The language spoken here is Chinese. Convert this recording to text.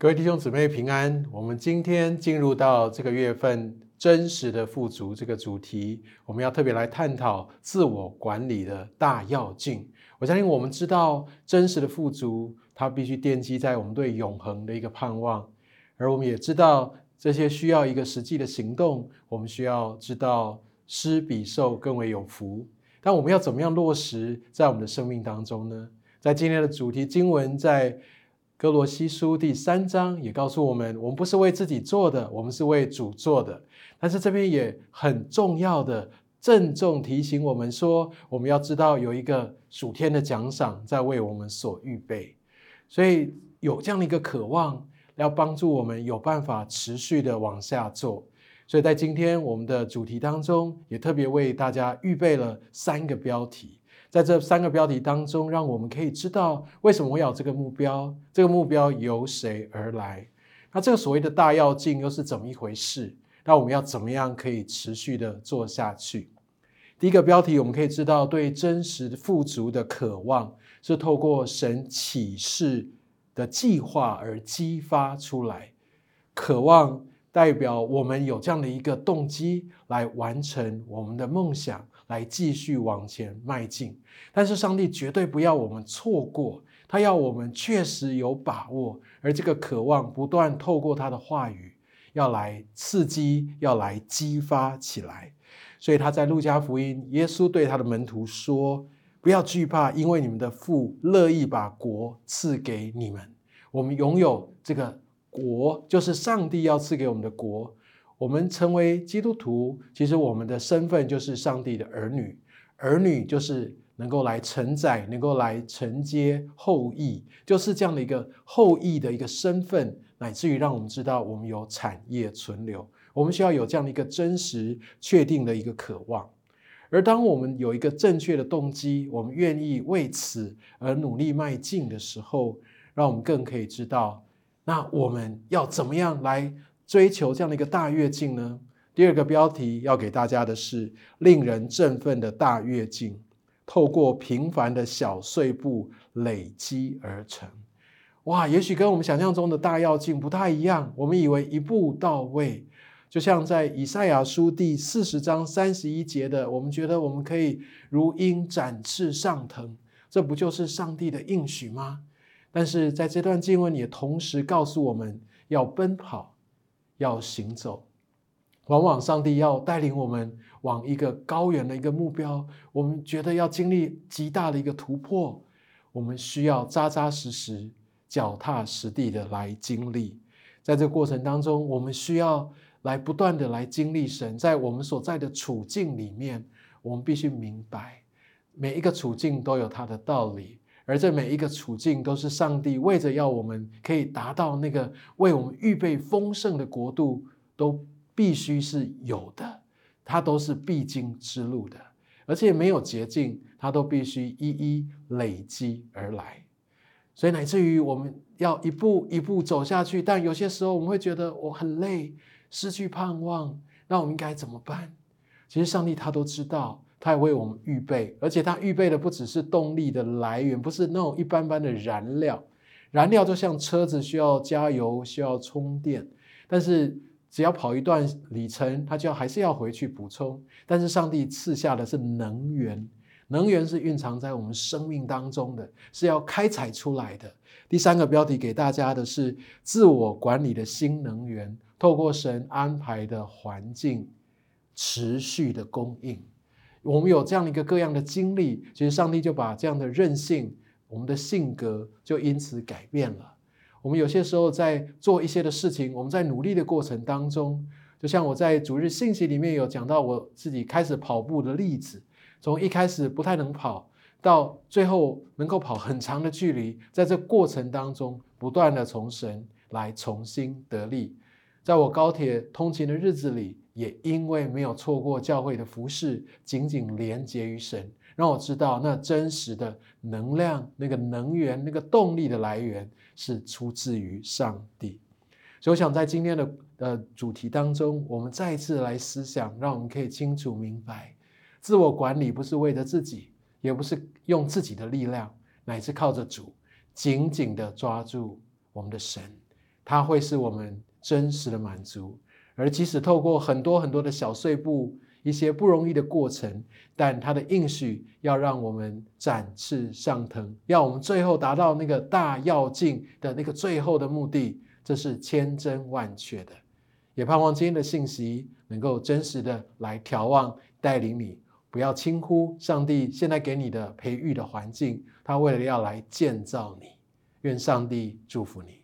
各位弟兄姊妹平安。我们今天进入到这个月份真实的富足这个主题，我们要特别来探讨自我管理的大要径。我相信我们知道真实的富足，它必须奠基在我们对永恒的一个盼望，而我们也知道这些需要一个实际的行动。我们需要知道施比受更为有福，但我们要怎么样落实在我们的生命当中呢？在今天的主题经文在。哥罗西书第三章也告诉我们，我们不是为自己做的，我们是为主做的。但是这边也很重要的郑重提醒我们说，我们要知道有一个属天的奖赏在为我们所预备。所以有这样的一个渴望，要帮助我们有办法持续的往下做。所以在今天我们的主题当中，也特别为大家预备了三个标题。在这三个标题当中，让我们可以知道为什么我要这个目标，这个目标由谁而来？那这个所谓的大要镜又是怎么一回事？那我们要怎么样可以持续的做下去？第一个标题，我们可以知道，对真实富足的渴望是透过神启示的计划而激发出来，渴望代表我们有这样的一个动机来完成我们的梦想。来继续往前迈进，但是上帝绝对不要我们错过，他要我们确实有把握，而这个渴望不断透过他的话语，要来刺激，要来激发起来。所以他在路加福音，耶稣对他的门徒说：“不要惧怕，因为你们的父乐意把国赐给你们。我们拥有这个国，就是上帝要赐给我们的国。”我们成为基督徒，其实我们的身份就是上帝的儿女。儿女就是能够来承载、能够来承接后裔，就是这样的一个后裔的一个身份，乃至于让我们知道我们有产业存留。我们需要有这样的一个真实、确定的一个渴望。而当我们有一个正确的动机，我们愿意为此而努力迈进的时候，让我们更可以知道，那我们要怎么样来。追求这样的一个大跃进呢？第二个标题要给大家的是令人振奋的大跃进，透过平凡的小碎步累积而成。哇，也许跟我们想象中的大跃进不太一样。我们以为一步到位，就像在以赛亚书第四十章三十一节的，我们觉得我们可以如鹰展翅上腾，这不就是上帝的应许吗？但是在这段经文也同时告诉我们要奔跑。要行走，往往上帝要带领我们往一个高远的一个目标，我们觉得要经历极大的一个突破，我们需要扎扎实实、脚踏实地的来经历。在这过程当中，我们需要来不断的来经历神，在我们所在的处境里面，我们必须明白每一个处境都有它的道理。而这每一个处境，都是上帝为着要我们可以达到那个为我们预备丰盛的国度，都必须是有的，它都是必经之路的，而且没有捷径，它都必须一一累积而来。所以乃至于我们要一步一步走下去，但有些时候我们会觉得我很累，失去盼望，那我们应该怎么办？其实上帝他都知道。他也为我们预备，而且他预备的不只是动力的来源，不是那种一般般的燃料。燃料就像车子需要加油、需要充电，但是只要跑一段里程，它就要还是要回去补充。但是上帝赐下的是能源，能源是蕴藏在我们生命当中的，是要开采出来的。第三个标题给大家的是自我管理的新能源，透过神安排的环境持续的供应。我们有这样的一个各样的经历，其实上帝就把这样的韧性，我们的性格就因此改变了。我们有些时候在做一些的事情，我们在努力的过程当中，就像我在主日信息里面有讲到我自己开始跑步的例子，从一开始不太能跑，到最后能够跑很长的距离，在这过程当中不断的从神来重新得力。在我高铁通勤的日子里。也因为没有错过教会的服饰，紧紧连接于神，让我知道那真实的能量、那个能源、那个动力的来源是出自于上帝。所以，我想在今天的呃主题当中，我们再一次来思想，让我们可以清楚明白，自我管理不是为了自己，也不是用自己的力量，乃是靠着主紧紧的抓住我们的神。它会是我们真实的满足。而即使透过很多很多的小碎步，一些不容易的过程，但他的应许要让我们展翅上腾，要我们最后达到那个大要境的那个最后的目的，这是千真万确的。也盼望今天的信息能够真实的来眺望带领你，不要轻忽上帝现在给你的培育的环境，他为了要来建造你。愿上帝祝福你。